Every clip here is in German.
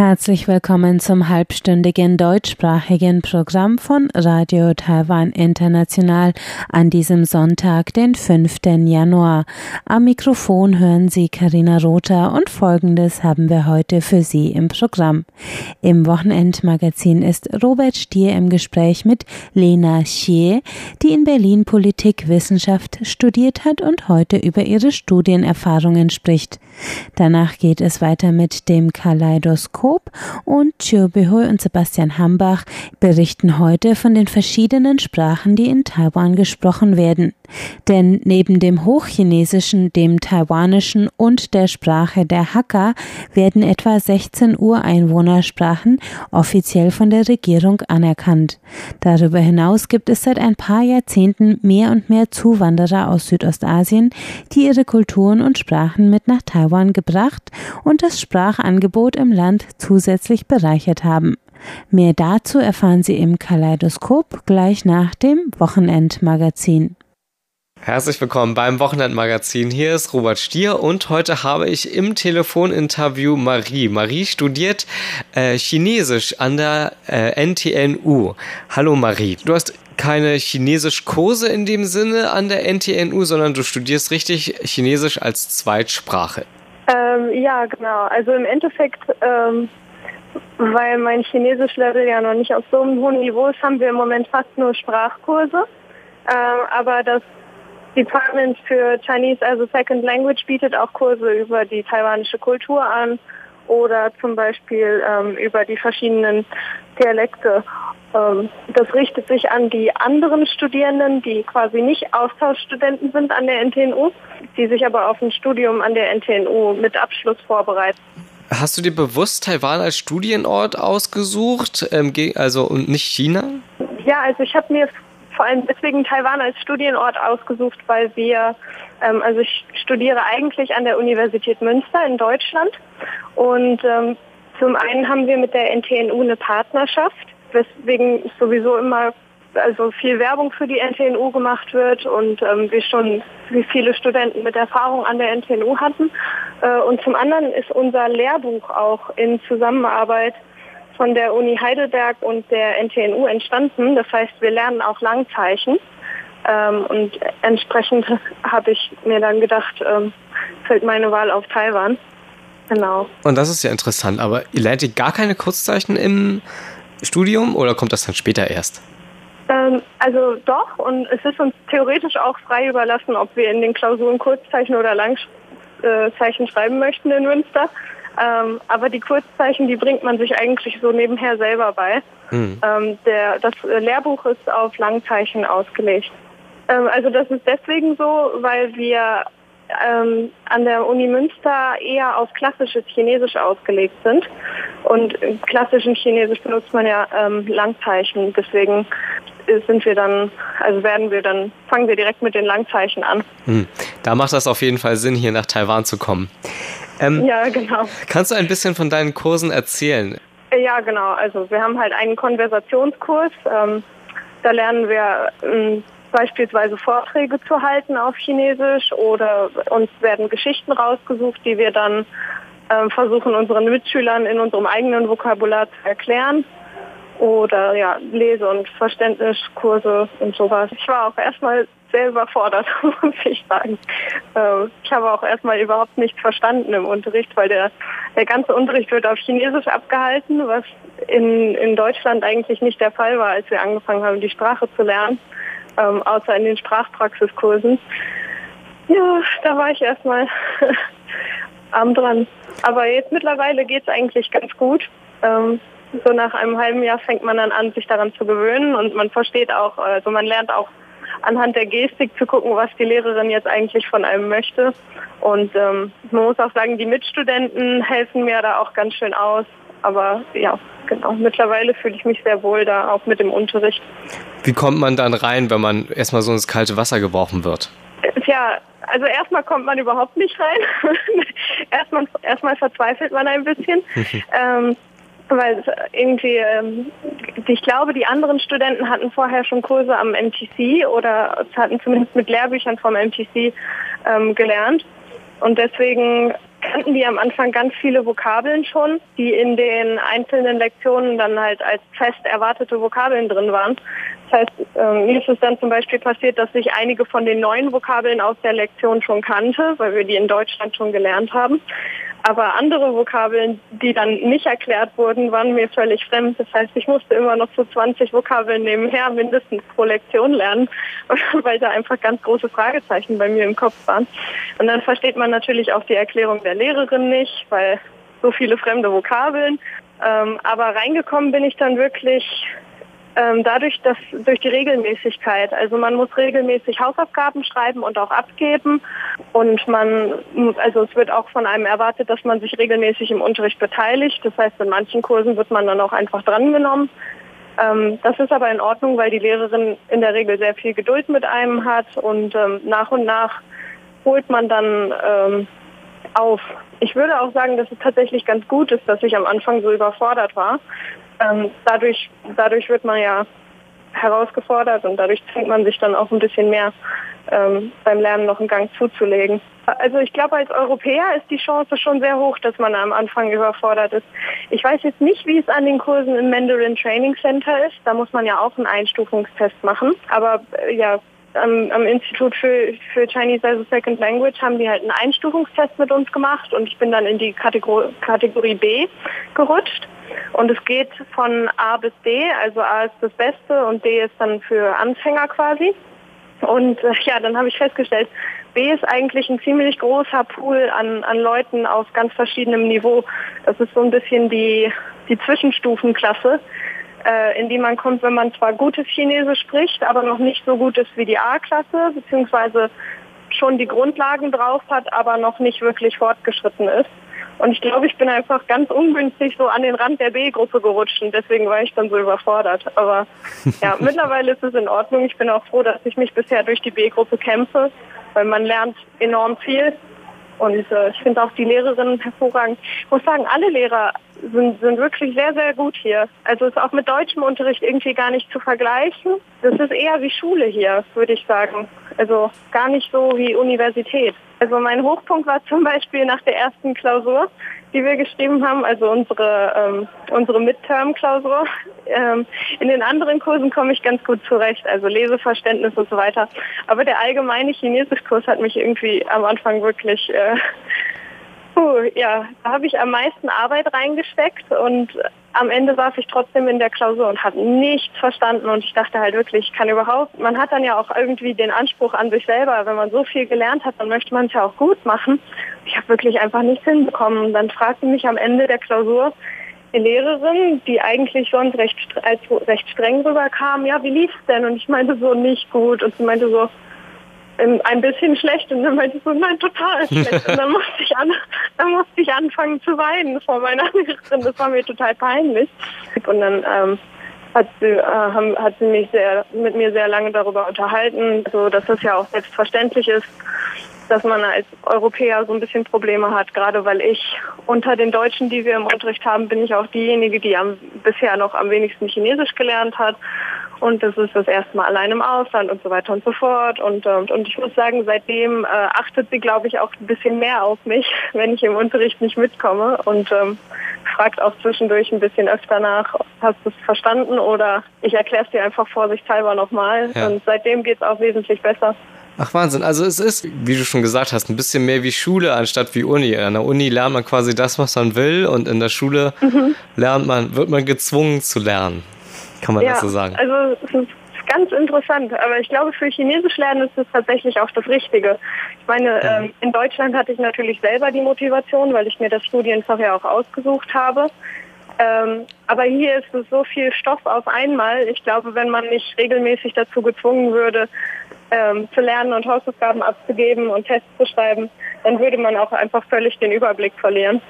Herzlich willkommen zum halbstündigen deutschsprachigen Programm von Radio Taiwan International an diesem Sonntag, den 5. Januar. Am Mikrofon hören Sie Karina Rother und Folgendes haben wir heute für Sie im Programm. Im Wochenendmagazin ist Robert Stier im Gespräch mit Lena Xie, die in Berlin Politikwissenschaft studiert hat und heute über ihre Studienerfahrungen spricht. Danach geht es weiter mit dem Kaleidoskop Jakob und Chiu Behui und Sebastian Hambach berichten heute von den verschiedenen Sprachen, die in Taiwan gesprochen werden. Denn neben dem Hochchinesischen, dem Taiwanischen und der Sprache der Hakka werden etwa 16 Ureinwohnersprachen offiziell von der Regierung anerkannt. Darüber hinaus gibt es seit ein paar Jahrzehnten mehr und mehr Zuwanderer aus Südostasien, die ihre Kulturen und Sprachen mit nach Taiwan gebracht und das Sprachangebot im Land zusätzlich bereichert haben. Mehr dazu erfahren Sie im Kaleidoskop gleich nach dem Wochenendmagazin. Herzlich willkommen beim Wochenendmagazin. Hier ist Robert Stier und heute habe ich im Telefoninterview Marie. Marie studiert äh, Chinesisch an der äh, NTNU. Hallo Marie. Du hast keine Chinesisch-Kurse in dem Sinne an der NTNU, sondern du studierst richtig Chinesisch als Zweitsprache. Ähm, ja, genau. Also im Endeffekt, ähm, weil mein Chinesisch-Level ja noch nicht auf so einem hohen Niveau ist, haben wir im Moment fast nur Sprachkurse. Ähm, aber das Department für Chinese as a Second Language bietet auch Kurse über die taiwanische Kultur an oder zum Beispiel ähm, über die verschiedenen Dialekte. Ähm, das richtet sich an die anderen Studierenden, die quasi nicht Austauschstudenten sind an der NTNU, die sich aber auf ein Studium an der NTNU mit Abschluss vorbereiten. Hast du dir bewusst Taiwan als Studienort ausgesucht, ähm, also und nicht China? Ja, also ich habe mir vor allem deswegen Taiwan als Studienort ausgesucht, weil wir, ähm, also ich studiere eigentlich an der Universität Münster in Deutschland und ähm, zum einen haben wir mit der NTNU eine Partnerschaft weswegen sowieso immer also viel Werbung für die NTNU gemacht wird und ähm, wir schon wie viele Studenten mit Erfahrung an der NTNU hatten. Äh, und zum anderen ist unser Lehrbuch auch in Zusammenarbeit von der Uni Heidelberg und der NTNU entstanden. Das heißt, wir lernen auch Langzeichen. Ähm, und entsprechend habe ich mir dann gedacht, ähm, fällt meine Wahl auf Taiwan. Genau. Und das ist ja interessant, aber ihr lernt ihr gar keine Kurzzeichen im Studium oder kommt das dann später erst? Ähm, also doch, und es ist uns theoretisch auch frei überlassen, ob wir in den Klausuren Kurzzeichen oder Langzeichen schreiben möchten in Münster. Ähm, aber die Kurzzeichen, die bringt man sich eigentlich so nebenher selber bei. Mhm. Ähm, der, das Lehrbuch ist auf Langzeichen ausgelegt. Ähm, also das ist deswegen so, weil wir ähm, an der Uni Münster eher auf klassisches Chinesisch ausgelegt sind. Und im klassischen Chinesisch benutzt man ja ähm, Langzeichen. Deswegen sind wir dann, also werden wir dann, fangen wir direkt mit den Langzeichen an. Hm. Da macht das auf jeden Fall Sinn, hier nach Taiwan zu kommen. Ähm, ja, genau. Kannst du ein bisschen von deinen Kursen erzählen? Ja, genau. Also wir haben halt einen Konversationskurs. Ähm, da lernen wir ähm, beispielsweise Vorträge zu halten auf Chinesisch oder uns werden Geschichten rausgesucht, die wir dann äh, versuchen unseren Mitschülern in unserem eigenen Vokabular zu erklären oder ja, Lese- und Verständniskurse und sowas. Ich war auch erstmal sehr überfordert, muss ich sagen. Ähm, ich habe auch erstmal überhaupt nichts verstanden im Unterricht, weil der, der ganze Unterricht wird auf Chinesisch abgehalten, was in, in Deutschland eigentlich nicht der Fall war, als wir angefangen haben, die Sprache zu lernen ähm, außer in den Sprachpraxiskursen. Ja, da war ich erstmal arm dran. Aber jetzt mittlerweile geht es eigentlich ganz gut. Ähm, so nach einem halben Jahr fängt man dann an, sich daran zu gewöhnen und man versteht auch, also man lernt auch anhand der Gestik zu gucken, was die Lehrerin jetzt eigentlich von einem möchte. Und ähm, man muss auch sagen, die Mitstudenten helfen mir da auch ganz schön aus. Aber ja, genau. Mittlerweile fühle ich mich sehr wohl da, auch mit dem Unterricht. Wie kommt man dann rein, wenn man erstmal so ins kalte Wasser geworfen wird? Tja, also erstmal kommt man überhaupt nicht rein. erstmal, erstmal verzweifelt man ein bisschen. ähm, weil irgendwie, ähm, ich glaube, die anderen Studenten hatten vorher schon Kurse am MTC oder hatten zumindest mit Lehrbüchern vom MTC ähm, gelernt. Und deswegen kannten die am Anfang ganz viele Vokabeln schon, die in den einzelnen Lektionen dann halt als fest erwartete Vokabeln drin waren. Das heißt, ähm, mir ist es dann zum Beispiel passiert, dass ich einige von den neuen Vokabeln aus der Lektion schon kannte, weil wir die in Deutschland schon gelernt haben. Aber andere Vokabeln, die dann nicht erklärt wurden, waren mir völlig fremd. Das heißt, ich musste immer noch so 20 Vokabeln nebenher mindestens pro Lektion lernen, weil da einfach ganz große Fragezeichen bei mir im Kopf waren. Und dann versteht man natürlich auch die Erklärung der Lehrerin nicht, weil so viele fremde Vokabeln. Ähm, aber reingekommen bin ich dann wirklich dadurch, dass durch die Regelmäßigkeit, also man muss regelmäßig Hausaufgaben schreiben und auch abgeben und man, also es wird auch von einem erwartet, dass man sich regelmäßig im Unterricht beteiligt. Das heißt, in manchen Kursen wird man dann auch einfach drangenommen. Ähm, das ist aber in Ordnung, weil die Lehrerin in der Regel sehr viel Geduld mit einem hat und ähm, nach und nach holt man dann ähm, auf. Ich würde auch sagen, dass es tatsächlich ganz gut ist, dass ich am Anfang so überfordert war, ähm, dadurch, dadurch wird man ja herausgefordert und dadurch zwingt man sich dann auch ein bisschen mehr ähm, beim Lernen noch einen Gang zuzulegen. Also ich glaube, als Europäer ist die Chance schon sehr hoch, dass man am Anfang überfordert ist. Ich weiß jetzt nicht, wie es an den Kursen im Mandarin Training Center ist. Da muss man ja auch einen Einstufungstest machen. Aber äh, ja, am, am, Institut für, für Chinese as a Second Language haben die halt einen Einstufungstest mit uns gemacht und ich bin dann in die Kategor Kategorie B gerutscht. Und es geht von A bis D, also A ist das Beste und D ist dann für Anfänger quasi. Und äh, ja, dann habe ich festgestellt, B ist eigentlich ein ziemlich großer Pool an, an Leuten auf ganz verschiedenem Niveau. Das ist so ein bisschen die, die Zwischenstufenklasse, äh, in die man kommt, wenn man zwar gutes Chinesisch spricht, aber noch nicht so gut ist wie die A-Klasse, beziehungsweise schon die Grundlagen drauf hat, aber noch nicht wirklich fortgeschritten ist. Und ich glaube, ich bin einfach ganz ungünstig so an den Rand der B-Gruppe gerutscht und deswegen war ich dann so überfordert. Aber ja, mittlerweile ist es in Ordnung. Ich bin auch froh, dass ich mich bisher durch die B-Gruppe kämpfe, weil man lernt enorm viel. Und äh, ich finde auch die Lehrerinnen hervorragend. Ich muss sagen, alle Lehrer sind, sind wirklich sehr, sehr gut hier. Also ist auch mit deutschem Unterricht irgendwie gar nicht zu vergleichen. Das ist eher wie Schule hier, würde ich sagen. Also gar nicht so wie Universität. Also mein Hochpunkt war zum Beispiel nach der ersten Klausur, die wir geschrieben haben, also unsere, ähm, unsere Midterm-Klausur. Ähm, in den anderen Kursen komme ich ganz gut zurecht, also Leseverständnis und so weiter. Aber der allgemeine Chinesischkurs hat mich irgendwie am Anfang wirklich äh, Puh, ja, da habe ich am meisten Arbeit reingesteckt und am Ende saß ich trotzdem in der Klausur und habe nichts verstanden und ich dachte halt wirklich, ich kann überhaupt, man hat dann ja auch irgendwie den Anspruch an sich selber, wenn man so viel gelernt hat, dann möchte man es ja auch gut machen. Ich habe wirklich einfach nichts hinbekommen und dann fragte mich am Ende der Klausur die Lehrerin, die eigentlich sonst recht, als recht streng rüberkam, ja, wie lief's denn? Und ich meinte so, nicht gut und sie meinte so, ein bisschen schlecht und dann meinte ich so, nein, total schlecht. Und dann musste ich an, dann musste ich anfangen zu weinen vor meiner Lehrerin. Das war mir total peinlich. Und dann ähm, hat sie, äh, hat sie mich sehr, mit mir sehr lange darüber unterhalten, so dass es ja auch selbstverständlich ist, dass man als Europäer so ein bisschen Probleme hat, gerade weil ich unter den Deutschen, die wir im Unterricht haben, bin ich auch diejenige, die am, bisher noch am wenigsten Chinesisch gelernt hat und das ist das erste Mal allein im Ausland und so weiter und so fort. Und, und, und ich muss sagen, seitdem äh, achtet sie, glaube ich, auch ein bisschen mehr auf mich, wenn ich im Unterricht nicht mitkomme und ähm, fragt auch zwischendurch ein bisschen öfter nach, hast du es verstanden oder ich erkläre es dir einfach vorsichtshalber nochmal. Ja. Und seitdem geht es auch wesentlich besser. Ach Wahnsinn, also es ist, wie du schon gesagt hast, ein bisschen mehr wie Schule anstatt wie Uni. An der Uni lernt man quasi das, was man will und in der Schule mhm. lernt man, wird man gezwungen zu lernen. Kann man ja, das so sagen? Also es ist ganz interessant, aber ich glaube, für Chinesisch lernen ist es tatsächlich auch das Richtige. Ich meine, mhm. ähm, in Deutschland hatte ich natürlich selber die Motivation, weil ich mir das Studienfach ja auch ausgesucht habe. Ähm, aber hier ist es so viel Stoff auf einmal. Ich glaube, wenn man nicht regelmäßig dazu gezwungen würde, ähm, zu lernen und Hausaufgaben abzugeben und Tests zu schreiben, dann würde man auch einfach völlig den Überblick verlieren.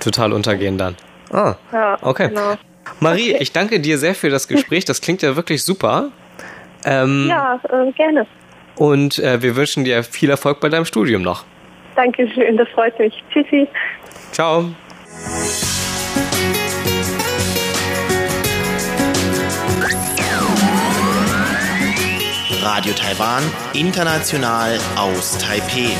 Total untergehen dann. Ah, ja, okay. Genau. Marie, okay. ich danke dir sehr für das Gespräch. Das klingt ja wirklich super. Ähm, ja, äh, gerne. Und äh, wir wünschen dir viel Erfolg bei deinem Studium noch. Dankeschön, das freut mich. Tschüssi. Ciao. Radio Taiwan, international aus Taipei.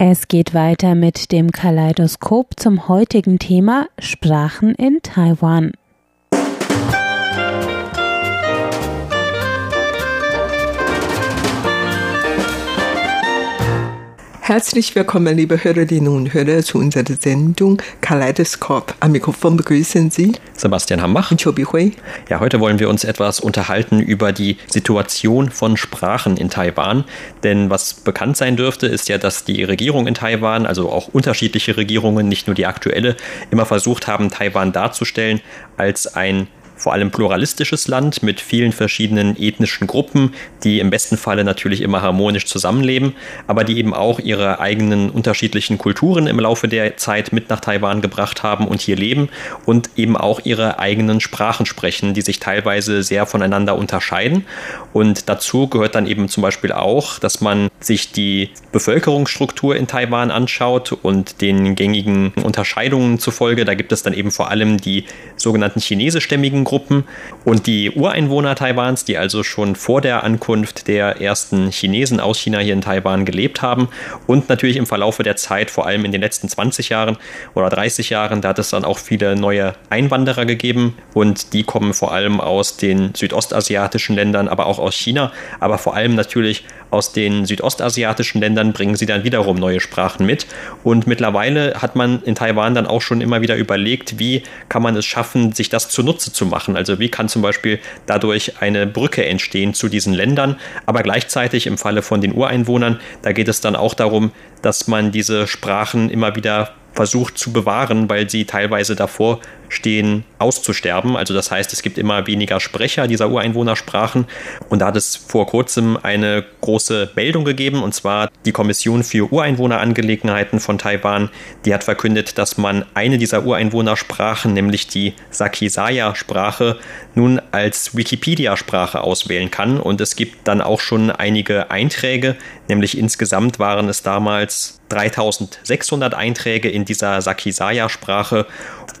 Es geht weiter mit dem Kaleidoskop zum heutigen Thema Sprachen in Taiwan. Herzlich willkommen, liebe Hörerinnen und Hörer, zu unserer Sendung Kaleidoskop. Am Mikrofon begrüßen Sie Sebastian Hambach und Chobi Hui. Ja, heute wollen wir uns etwas unterhalten über die Situation von Sprachen in Taiwan. Denn was bekannt sein dürfte, ist ja, dass die Regierung in Taiwan, also auch unterschiedliche Regierungen, nicht nur die aktuelle, immer versucht haben, Taiwan darzustellen als ein vor allem pluralistisches Land mit vielen verschiedenen ethnischen Gruppen, die im besten Falle natürlich immer harmonisch zusammenleben, aber die eben auch ihre eigenen unterschiedlichen Kulturen im Laufe der Zeit mit nach Taiwan gebracht haben und hier leben und eben auch ihre eigenen Sprachen sprechen, die sich teilweise sehr voneinander unterscheiden. Und dazu gehört dann eben zum Beispiel auch, dass man sich die Bevölkerungsstruktur in Taiwan anschaut und den gängigen Unterscheidungen zufolge. Da gibt es dann eben vor allem die sogenannten chinesischstämmigen Gruppen und die Ureinwohner Taiwans, die also schon vor der Ankunft der ersten Chinesen aus China hier in Taiwan gelebt haben und natürlich im Verlaufe der Zeit, vor allem in den letzten 20 Jahren oder 30 Jahren, da hat es dann auch viele neue Einwanderer gegeben und die kommen vor allem aus den südostasiatischen Ländern, aber auch aus China, aber vor allem natürlich aus den südostasiatischen Ländern bringen sie dann wiederum neue Sprachen mit. Und mittlerweile hat man in Taiwan dann auch schon immer wieder überlegt, wie kann man es schaffen, sich das zunutze zu machen. Also wie kann zum Beispiel dadurch eine Brücke entstehen zu diesen Ländern. Aber gleichzeitig im Falle von den Ureinwohnern, da geht es dann auch darum, dass man diese Sprachen immer wieder versucht zu bewahren, weil sie teilweise davor stehen, auszusterben. Also das heißt, es gibt immer weniger Sprecher dieser Ureinwohnersprachen. Und da hat es vor kurzem eine große Meldung gegeben, und zwar die Kommission für Ureinwohnerangelegenheiten von Taiwan, die hat verkündet, dass man eine dieser Ureinwohnersprachen, nämlich die Sakisaya-Sprache, nun als Wikipedia-Sprache auswählen kann. Und es gibt dann auch schon einige Einträge, nämlich insgesamt waren es damals 3600 Einträge in dieser Sakisaya-Sprache.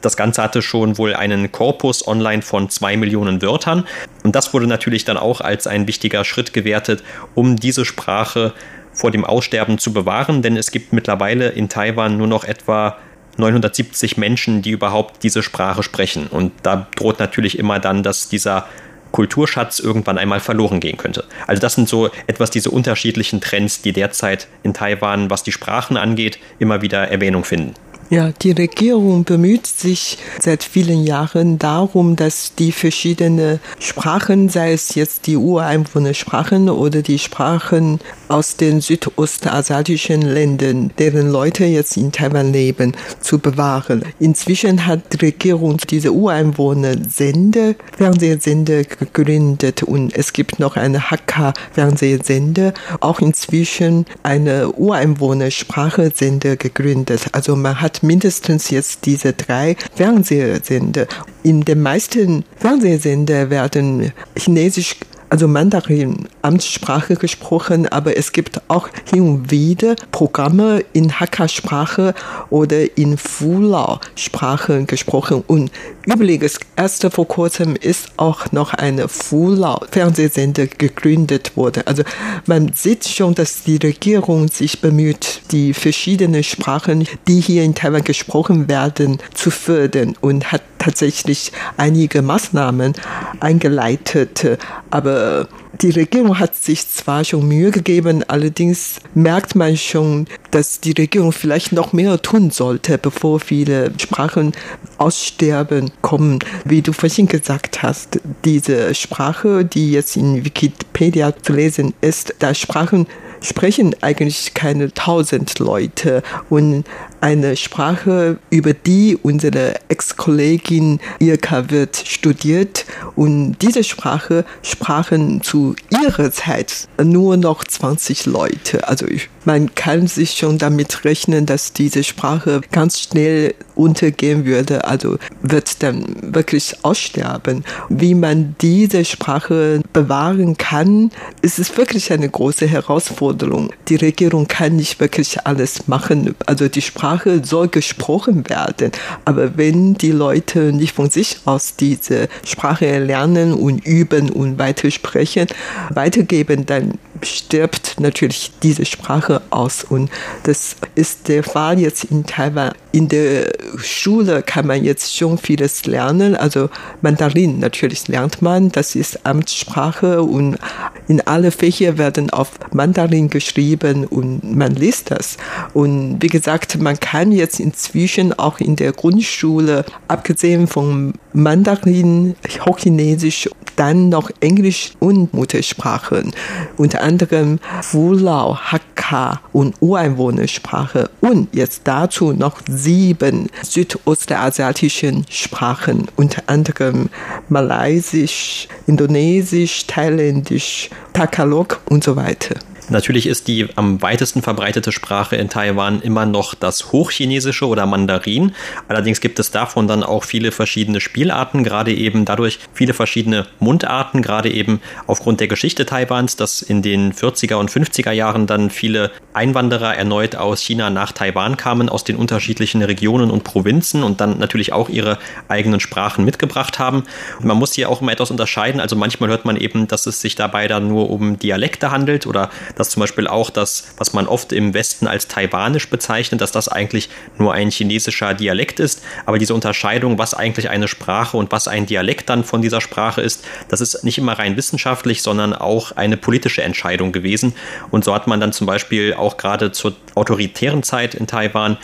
Das Ganze hatte schon wohl einen Korpus online von zwei Millionen Wörtern. Und das wurde natürlich dann auch als ein wichtiger Schritt gewertet, um diese Sprache vor dem Aussterben zu bewahren, denn es gibt mittlerweile in Taiwan nur noch etwa 970 Menschen, die überhaupt diese Sprache sprechen. Und da droht natürlich immer dann, dass dieser Kulturschatz irgendwann einmal verloren gehen könnte. Also das sind so etwas diese unterschiedlichen Trends, die derzeit in Taiwan, was die Sprachen angeht, immer wieder Erwähnung finden. Ja, die Regierung bemüht sich seit vielen Jahren darum, dass die verschiedenen Sprachen, sei es jetzt die Ureinwohnersprachen oder die Sprachen aus den südostasiatischen Ländern, deren Leute jetzt in Taiwan leben, zu bewahren. Inzwischen hat die Regierung diese Ureinwohner-Sender, Fernsehsender gegründet und es gibt noch eine Hakka-Fernsehsender, auch inzwischen eine Ureinwohnersprache-Sender gegründet. Also man hat mindestens jetzt diese drei Fernsehsender. In den meisten Fernsehsender werden Chinesisch also Mandarin Amtssprache gesprochen, aber es gibt auch hin und wieder Programme in Hakka-Sprache oder in Fulau-Sprache gesprochen. Und übrigens, erst vor kurzem ist auch noch eine Fulau-Fernsehsender gegründet worden. Also man sieht schon, dass die Regierung sich bemüht, die verschiedenen Sprachen, die hier in Taiwan gesprochen werden, zu fördern und hat tatsächlich einige Maßnahmen eingeleitet. Aber die Regierung hat sich zwar schon Mühe gegeben, allerdings merkt man schon, dass die Regierung vielleicht noch mehr tun sollte, bevor viele Sprachen aussterben kommen. Wie du vorhin gesagt hast, diese Sprache, die jetzt in Wikipedia zu lesen ist, da Sprachen sprechen eigentlich keine tausend Leute und eine Sprache, über die unsere Ex-Kollegin Irka wird studiert und diese Sprache sprachen zu ihrer Zeit nur noch 20 Leute. Also man kann sich schon damit rechnen, dass diese Sprache ganz schnell untergehen würde, also wird dann wirklich aussterben. Wie man diese Sprache bewahren kann, ist es wirklich eine große Herausforderung Herausforderung. Die Regierung kann nicht wirklich alles machen. Also die Sprache soll gesprochen werden. Aber wenn die Leute nicht von sich aus diese Sprache lernen und üben und weitersprechen, weitergeben, dann stirbt natürlich diese Sprache aus. Und das ist der Fall jetzt in Taiwan. In der Schule kann man jetzt schon vieles lernen. Also Mandarin natürlich lernt man, das ist Amtssprache und in alle Fächer werden auf Mandarin geschrieben und man liest das. Und wie gesagt, man kann jetzt inzwischen auch in der Grundschule, abgesehen von Mandarin, Hochchinesisch, dann noch Englisch und Muttersprachen, unter anderem Fulau, Hakka und Ureinwohnersprache. Und jetzt dazu noch sieben südostasiatischen Sprachen, unter anderem Malaysisch, Indonesisch, Thailändisch, Tagalog und so weiter. Natürlich ist die am weitesten verbreitete Sprache in Taiwan immer noch das Hochchinesische oder Mandarin. Allerdings gibt es davon dann auch viele verschiedene Spielarten, gerade eben dadurch viele verschiedene Mundarten, gerade eben aufgrund der Geschichte Taiwans, dass in den 40er und 50er Jahren dann viele Einwanderer erneut aus China nach Taiwan kamen, aus den unterschiedlichen Regionen und Provinzen und dann natürlich auch ihre eigenen Sprachen mitgebracht haben. Und man muss hier auch immer etwas unterscheiden. Also manchmal hört man eben, dass es sich dabei dann nur um Dialekte handelt oder dass zum Beispiel auch das, was man oft im Westen als taiwanisch bezeichnet, dass das eigentlich nur ein chinesischer Dialekt ist. Aber diese Unterscheidung, was eigentlich eine Sprache und was ein Dialekt dann von dieser Sprache ist, das ist nicht immer rein wissenschaftlich, sondern auch eine politische Entscheidung gewesen. Und so hat man dann zum Beispiel auch gerade zur autoritären Zeit in Taiwan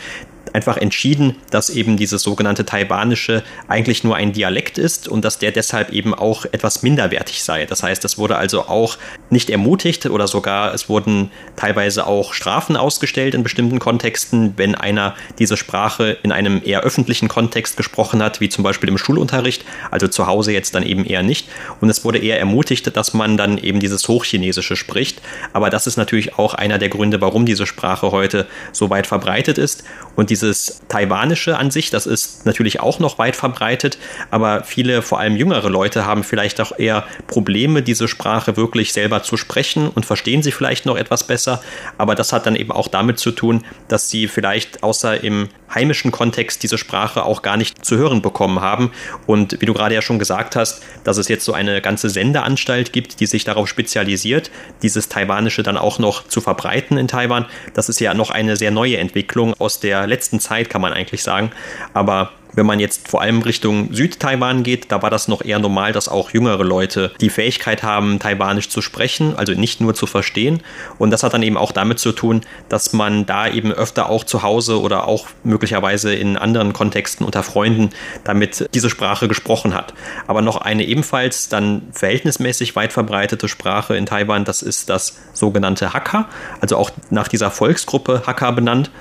einfach entschieden, dass eben dieses sogenannte Taiwanische eigentlich nur ein Dialekt ist und dass der deshalb eben auch etwas minderwertig sei. Das heißt, es wurde also auch nicht ermutigt oder sogar es wurden teilweise auch Strafen ausgestellt in bestimmten Kontexten, wenn einer diese Sprache in einem eher öffentlichen Kontext gesprochen hat, wie zum Beispiel im Schulunterricht, also zu Hause jetzt dann eben eher nicht. Und es wurde eher ermutigt, dass man dann eben dieses Hochchinesische spricht. Aber das ist natürlich auch einer der Gründe, warum diese Sprache heute so weit verbreitet ist. Und dieses Taiwanische an sich, das ist natürlich auch noch weit verbreitet, aber viele, vor allem jüngere Leute, haben vielleicht auch eher Probleme, diese Sprache wirklich selber zu sprechen und verstehen sie vielleicht noch etwas besser. Aber das hat dann eben auch damit zu tun, dass sie vielleicht außer im heimischen Kontext diese Sprache auch gar nicht zu hören bekommen haben. Und wie du gerade ja schon gesagt hast, dass es jetzt so eine ganze Sendeanstalt gibt, die sich darauf spezialisiert, dieses Taiwanische dann auch noch zu verbreiten in Taiwan. Das ist ja noch eine sehr neue Entwicklung aus der letzten Zeit, kann man eigentlich sagen. Aber wenn man jetzt vor allem Richtung Südtaiwan geht, da war das noch eher normal, dass auch jüngere Leute die Fähigkeit haben, Taiwanisch zu sprechen, also nicht nur zu verstehen. Und das hat dann eben auch damit zu tun, dass man da eben öfter auch zu Hause oder auch möglicherweise in anderen Kontexten unter Freunden damit diese Sprache gesprochen hat. Aber noch eine ebenfalls dann verhältnismäßig weit verbreitete Sprache in Taiwan, das ist das sogenannte Hakka, also auch nach dieser Volksgruppe Hakka benannt.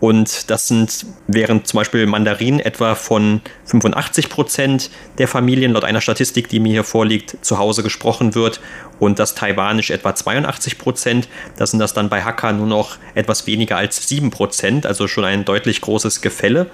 Und das sind, während zum Beispiel Mandarin etwa von 85 Prozent der Familien laut einer Statistik, die mir hier vorliegt, zu Hause gesprochen wird und das Taiwanisch etwa 82 Prozent, da sind das dann bei Hakka nur noch etwas weniger als 7 Prozent, also schon ein deutlich großes Gefälle.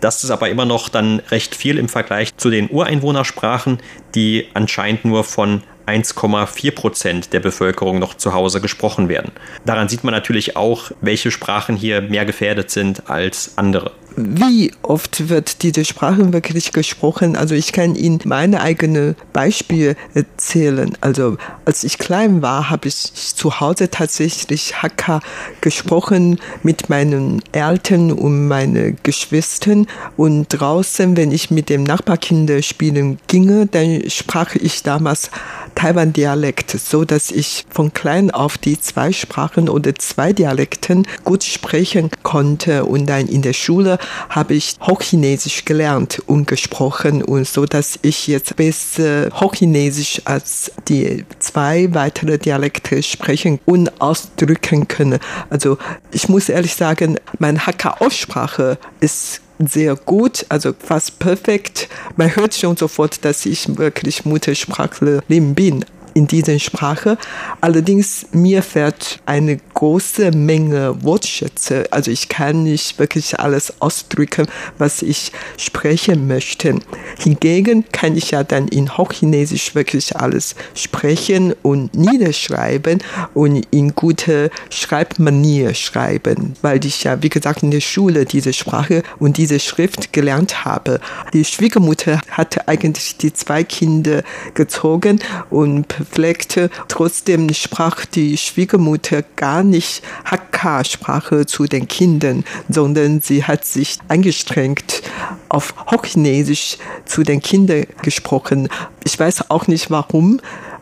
Das ist aber immer noch dann recht viel im Vergleich zu den Ureinwohnersprachen, die anscheinend nur von 1,4 Prozent der Bevölkerung noch zu Hause gesprochen werden. Daran sieht man natürlich auch, welche Sprachen hier mehr gefährdet sind als andere wie oft wird diese Sprache wirklich gesprochen? Also ich kann Ihnen meine eigene Beispiele erzählen. Also als ich klein war, habe ich zu Hause tatsächlich Hakka gesprochen mit meinen Eltern und meinen Geschwistern. Und draußen, wenn ich mit dem Nachbarkinder spielen ginge, dann sprach ich damals Taiwan-Dialekt, so dass ich von klein auf die zwei Sprachen oder zwei Dialekten gut sprechen konnte. Und dann in der Schule habe ich Hochchinesisch gelernt und gesprochen und so, dass ich jetzt besser Hochchinesisch als die zwei weitere Dialekte sprechen und ausdrücken können. Also ich muss ehrlich sagen, meine Hakka-Aussprache ist sehr gut, also fast perfekt. Man hört schon sofort, dass ich wirklich Muttersprachlerin bin in dieser Sprache. Allerdings mir fehlt eine große Menge Wortschätze. Also ich kann nicht wirklich alles ausdrücken, was ich sprechen möchte. Hingegen kann ich ja dann in Hochchinesisch wirklich alles sprechen und niederschreiben und in gute Schreibmanier schreiben, weil ich ja, wie gesagt, in der Schule diese Sprache und diese Schrift gelernt habe. Die Schwiegermutter hatte eigentlich die zwei Kinder gezogen und pflegte. Trotzdem sprach die Schwiegermutter gar nicht Hakka-Sprache zu den Kindern, sondern sie hat sich angestrengt, auf Hochchinesisch zu den Kindern gesprochen. Ich weiß auch nicht warum,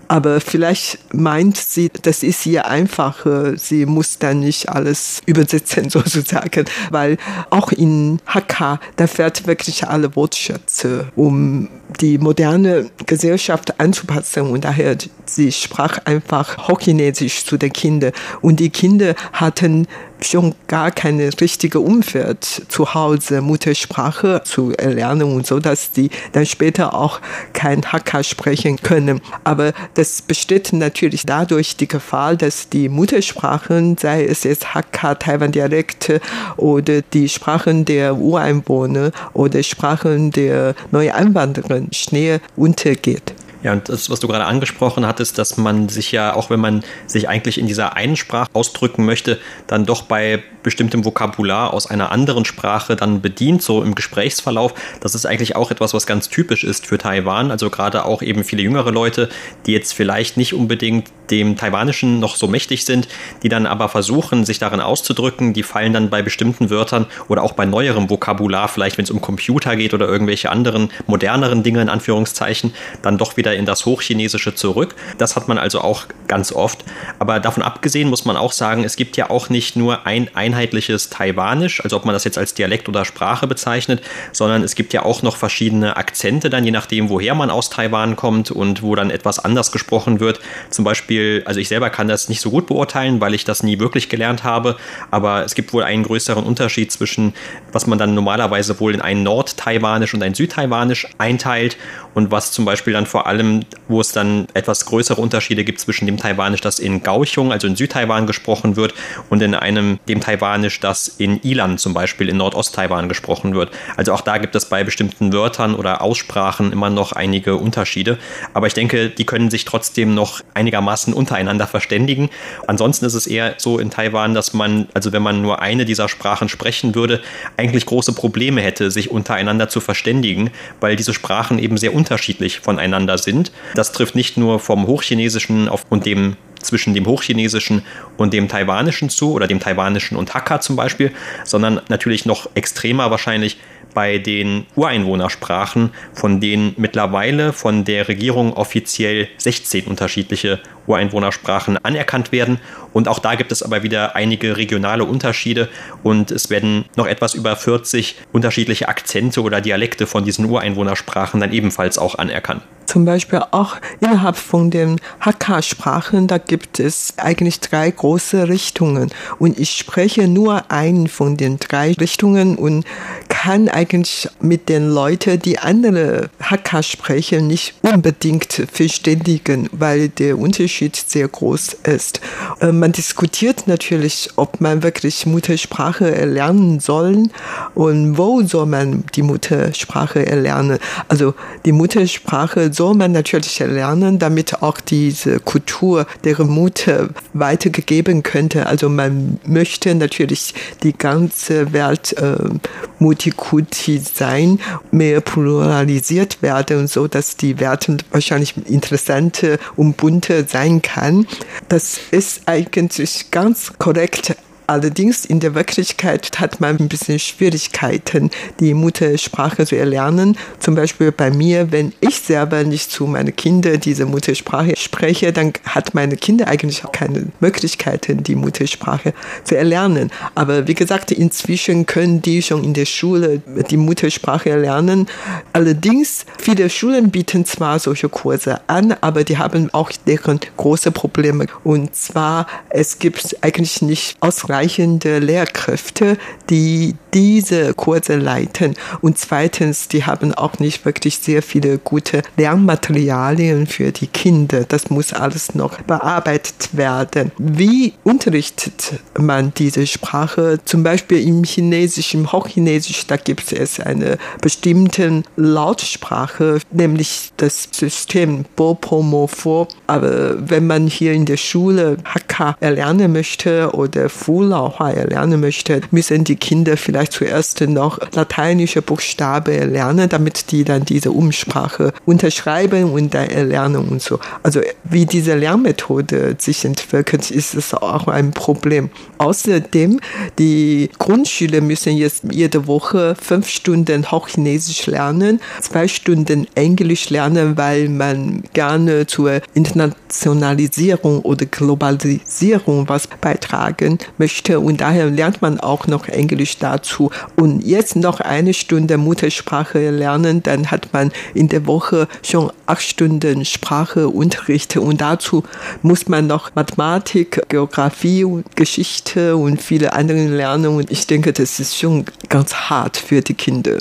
aber vielleicht meint sie, das ist ihr einfacher. Sie muss dann nicht alles übersetzen sozusagen, weil auch in Hakka, da fährt wirklich alle Wortschätze, um die moderne Gesellschaft anzupassen. Und daher sie sprach einfach Hochchinesisch zu den Kindern. Und die Kinder hatten schon gar keine richtige Umfeld zu Hause, Muttersprache zu erlernen und so, dass die dann später auch kein Hakka sprechen können. Aber das besteht natürlich dadurch die Gefahr, dass die Muttersprachen, sei es jetzt Hakka, Taiwan-Dialekte oder die Sprachen der Ureinwohner oder Sprachen der Neuanwanderer schnell untergeht. Ja, und das, was du gerade angesprochen hattest, dass man sich ja, auch wenn man sich eigentlich in dieser einen Sprache ausdrücken möchte, dann doch bei bestimmtem Vokabular aus einer anderen Sprache dann bedient, so im Gesprächsverlauf. Das ist eigentlich auch etwas, was ganz typisch ist für Taiwan. Also gerade auch eben viele jüngere Leute, die jetzt vielleicht nicht unbedingt dem Taiwanischen noch so mächtig sind, die dann aber versuchen, sich darin auszudrücken, die fallen dann bei bestimmten Wörtern oder auch bei neuerem Vokabular, vielleicht wenn es um Computer geht oder irgendwelche anderen moderneren Dinge in Anführungszeichen, dann doch wieder in das Hochchinesische zurück. Das hat man also auch ganz oft. Aber davon abgesehen muss man auch sagen, es gibt ja auch nicht nur ein einheitliches Taiwanisch, also ob man das jetzt als Dialekt oder Sprache bezeichnet, sondern es gibt ja auch noch verschiedene Akzente, dann je nachdem, woher man aus Taiwan kommt und wo dann etwas anders gesprochen wird. Zum Beispiel, also ich selber kann das nicht so gut beurteilen, weil ich das nie wirklich gelernt habe, aber es gibt wohl einen größeren Unterschied zwischen, was man dann normalerweise wohl in ein Nord-Taiwanisch und ein Südtaiwanisch einteilt und was zum Beispiel dann vor allem allem, wo es dann etwas größere Unterschiede gibt zwischen dem Taiwanisch, das in Kaohsiung, also in Südtaiwan gesprochen wird, und in einem, dem Taiwanisch, das in Ilan zum Beispiel in Nordost-Taiwan gesprochen wird. Also auch da gibt es bei bestimmten Wörtern oder Aussprachen immer noch einige Unterschiede. Aber ich denke, die können sich trotzdem noch einigermaßen untereinander verständigen. Ansonsten ist es eher so in Taiwan, dass man, also wenn man nur eine dieser Sprachen sprechen würde, eigentlich große Probleme hätte, sich untereinander zu verständigen, weil diese Sprachen eben sehr unterschiedlich voneinander sind sind. Das trifft nicht nur vom Hochchinesischen auf und dem zwischen dem Hochchinesischen und dem Taiwanischen zu oder dem Taiwanischen und Hakka zum Beispiel, sondern natürlich noch extremer wahrscheinlich bei den Ureinwohnersprachen, von denen mittlerweile von der Regierung offiziell 16 unterschiedliche Ureinwohnersprachen anerkannt werden. Und auch da gibt es aber wieder einige regionale Unterschiede und es werden noch etwas über 40 unterschiedliche Akzente oder Dialekte von diesen Ureinwohnersprachen dann ebenfalls auch anerkannt. Zum Beispiel auch innerhalb von den Hakka-Sprachen, da gibt es eigentlich drei große Richtungen. Und ich spreche nur einen von den drei Richtungen und kann eigentlich mit den Leuten, die andere Hakka sprechen, nicht unbedingt verständigen, weil der Unterschied sehr groß ist. Äh, man diskutiert natürlich, ob man wirklich Muttersprache erlernen soll und wo soll man die Muttersprache erlernen. Also die Muttersprache soll man natürlich erlernen, damit auch diese Kultur der Mutter weitergegeben könnte. Also man möchte natürlich die ganze Welt äh, Multikulti sein, mehr pluralisiert werden, so dass die Werte wahrscheinlich interessanter und bunter sein kann. Das ist eigentlich ganz korrekt Allerdings in der Wirklichkeit hat man ein bisschen Schwierigkeiten, die Muttersprache zu erlernen. Zum Beispiel bei mir, wenn ich selber nicht zu meinen Kindern diese Muttersprache spreche, dann hat meine Kinder eigentlich auch keine Möglichkeiten, die Muttersprache zu erlernen. Aber wie gesagt, inzwischen können die schon in der Schule die Muttersprache erlernen. Allerdings, viele Schulen bieten zwar solche Kurse an, aber die haben auch deren große Probleme. Und zwar, es gibt eigentlich nicht ausreichend ausreichende Lehrkräfte, die diese Kurse leiten. Und zweitens, die haben auch nicht wirklich sehr viele gute Lernmaterialien für die Kinder. Das muss alles noch bearbeitet werden. Wie unterrichtet man diese Sprache? Zum Beispiel im Chinesischen, Hochchinesisch, da gibt es eine bestimmte Lautsprache, nämlich das System Bopomofo. Aber wenn man hier in der Schule Hakka erlernen möchte oder Fulaohua erlernen möchte, müssen die Kinder vielleicht zuerst noch lateinische Buchstaben lernen, damit die dann diese Umsprache unterschreiben und dann erlernen und so. Also wie diese Lernmethode sich entwickelt, ist es auch ein Problem. Außerdem, die Grundschüler müssen jetzt jede Woche fünf Stunden Hochchinesisch lernen, zwei Stunden Englisch lernen, weil man gerne zur Internationalisierung oder Globalisierung was beitragen möchte und daher lernt man auch noch Englisch dazu. Und jetzt noch eine Stunde Muttersprache lernen, dann hat man in der Woche schon acht Stunden Spracheunterricht und dazu muss man noch Mathematik, Geografie, Geschichte und viele andere lernen und ich denke, das ist schon ganz hart für die Kinder.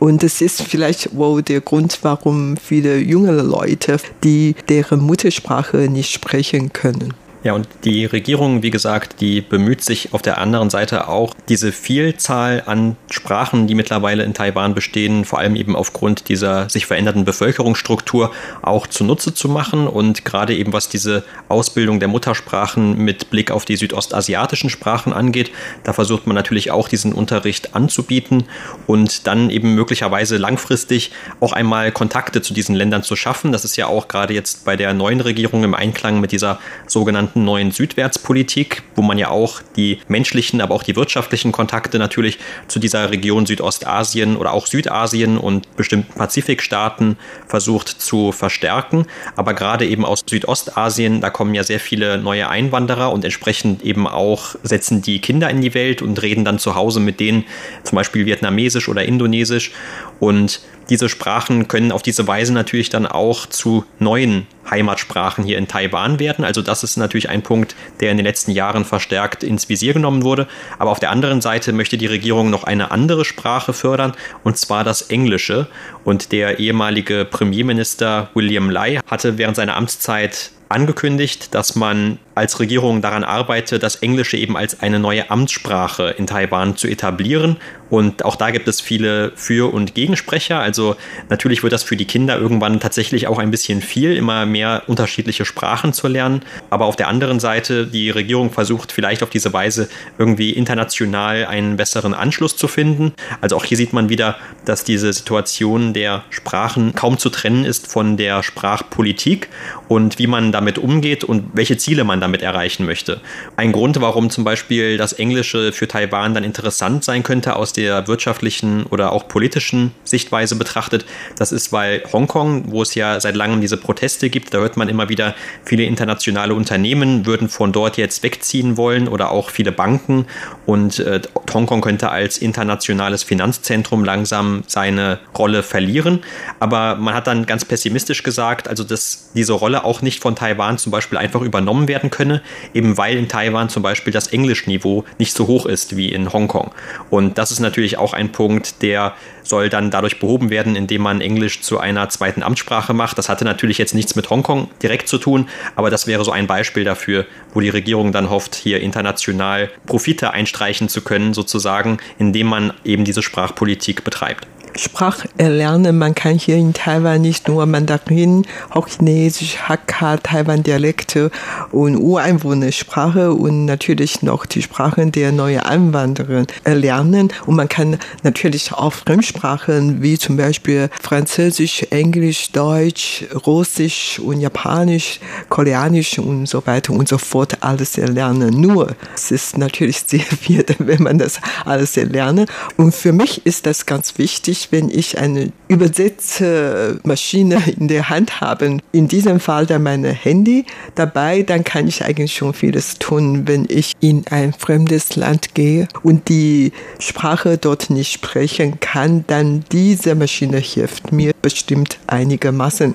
Und das ist vielleicht wohl der Grund, warum viele jüngere Leute, die deren Muttersprache nicht sprechen können. Ja, und die Regierung, wie gesagt, die bemüht sich auf der anderen Seite auch, diese Vielzahl an Sprachen, die mittlerweile in Taiwan bestehen, vor allem eben aufgrund dieser sich veränderten Bevölkerungsstruktur auch zunutze zu machen. Und gerade eben was diese Ausbildung der Muttersprachen mit Blick auf die südostasiatischen Sprachen angeht, da versucht man natürlich auch diesen Unterricht anzubieten und dann eben möglicherweise langfristig auch einmal Kontakte zu diesen Ländern zu schaffen. Das ist ja auch gerade jetzt bei der neuen Regierung im Einklang mit dieser sogenannten sogenannten neuen Südwärtspolitik, wo man ja auch die menschlichen, aber auch die wirtschaftlichen Kontakte natürlich zu dieser Region Südostasien oder auch Südasien und bestimmten Pazifikstaaten versucht zu verstärken. Aber gerade eben aus Südostasien, da kommen ja sehr viele neue Einwanderer und entsprechend eben auch setzen die Kinder in die Welt und reden dann zu Hause mit denen zum Beispiel Vietnamesisch oder Indonesisch. Und diese Sprachen können auf diese Weise natürlich dann auch zu neuen Heimatsprachen hier in Taiwan werden. Also das ist natürlich ein Punkt, der in den letzten Jahren verstärkt ins Visier genommen wurde. Aber auf der anderen Seite möchte die Regierung noch eine andere Sprache fördern, und zwar das Englische. Und der ehemalige Premierminister William Lai hatte während seiner Amtszeit angekündigt, dass man als Regierung daran arbeitet, das Englische eben als eine neue Amtssprache in Taiwan zu etablieren. Und auch da gibt es viele Für- und Gegensprecher. Also natürlich wird das für die Kinder irgendwann tatsächlich auch ein bisschen viel, immer mehr unterschiedliche Sprachen zu lernen. Aber auf der anderen Seite, die Regierung versucht vielleicht auf diese Weise irgendwie international einen besseren Anschluss zu finden. Also auch hier sieht man wieder, dass diese Situation der Sprachen kaum zu trennen ist von der Sprachpolitik und wie man damit umgeht und welche Ziele man damit erreichen möchte. Ein Grund, warum zum Beispiel das Englische für Taiwan dann interessant sein könnte aus der wirtschaftlichen oder auch politischen Sichtweise betrachtet, das ist, weil Hongkong, wo es ja seit langem diese Proteste gibt, da hört man immer wieder, viele internationale Unternehmen würden von dort jetzt wegziehen wollen oder auch viele Banken und äh, Hongkong könnte als internationales Finanzzentrum langsam seine Rolle verlieren. Aber man hat dann ganz pessimistisch gesagt, also dass diese Rolle auch nicht von Taiwan zum Beispiel einfach übernommen werden könne, eben weil in Taiwan zum Beispiel das Englischniveau nicht so hoch ist wie in Hongkong. Und das ist natürlich auch ein Punkt, der soll dann dadurch behoben werden, indem man Englisch zu einer zweiten Amtssprache macht. Das hatte natürlich jetzt nichts mit Hongkong direkt zu tun, aber das wäre so ein Beispiel dafür, wo die Regierung dann hofft, hier international Profite einstreichen zu können, sozusagen, indem man eben diese Sprachpolitik betreibt. Spracherlernen. Man kann hier in Taiwan nicht nur Mandarin, Hochchinesisch, Hakka, Taiwan-Dialekte und Ureinwohnersprache und natürlich noch die Sprachen der neuen Einwanderer erlernen. Und man kann natürlich auch Fremdsprachen wie zum Beispiel Französisch, Englisch, Deutsch, Russisch und Japanisch, Koreanisch und so weiter und so fort alles erlernen. Nur, es ist natürlich sehr viel, wenn man das alles erlernt. Und für mich ist das ganz wichtig, hilfreich, wenn ich eine Übersetzmaschine in der Hand habe. In diesem Fall dann meine Handy dabei, dann kann ich eigentlich schon vieles tun, wenn ich in ein fremdes Land gehe und die Sprache dort nicht sprechen kann, dann diese Maschine hilft mir bestimmt einigermaßen.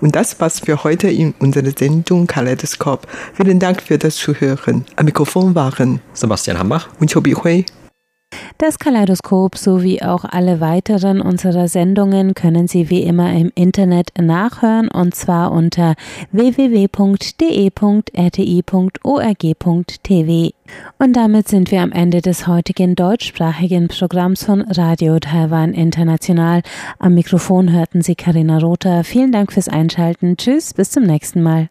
Und das war's für heute in unserer Sendung Kaleidoskop. Vielen Dank für das Zuhören. Am Mikrofon waren Sebastian Hambach und Chobi Hui. Das Kaleidoskop sowie auch alle weiteren unserer Sendungen können Sie wie immer im Internet nachhören und zwar unter www.de.rti.org.tv. Und damit sind wir am Ende des heutigen deutschsprachigen Programms von Radio Taiwan International. Am Mikrofon hörten Sie Karina Rother. Vielen Dank fürs Einschalten. Tschüss, bis zum nächsten Mal.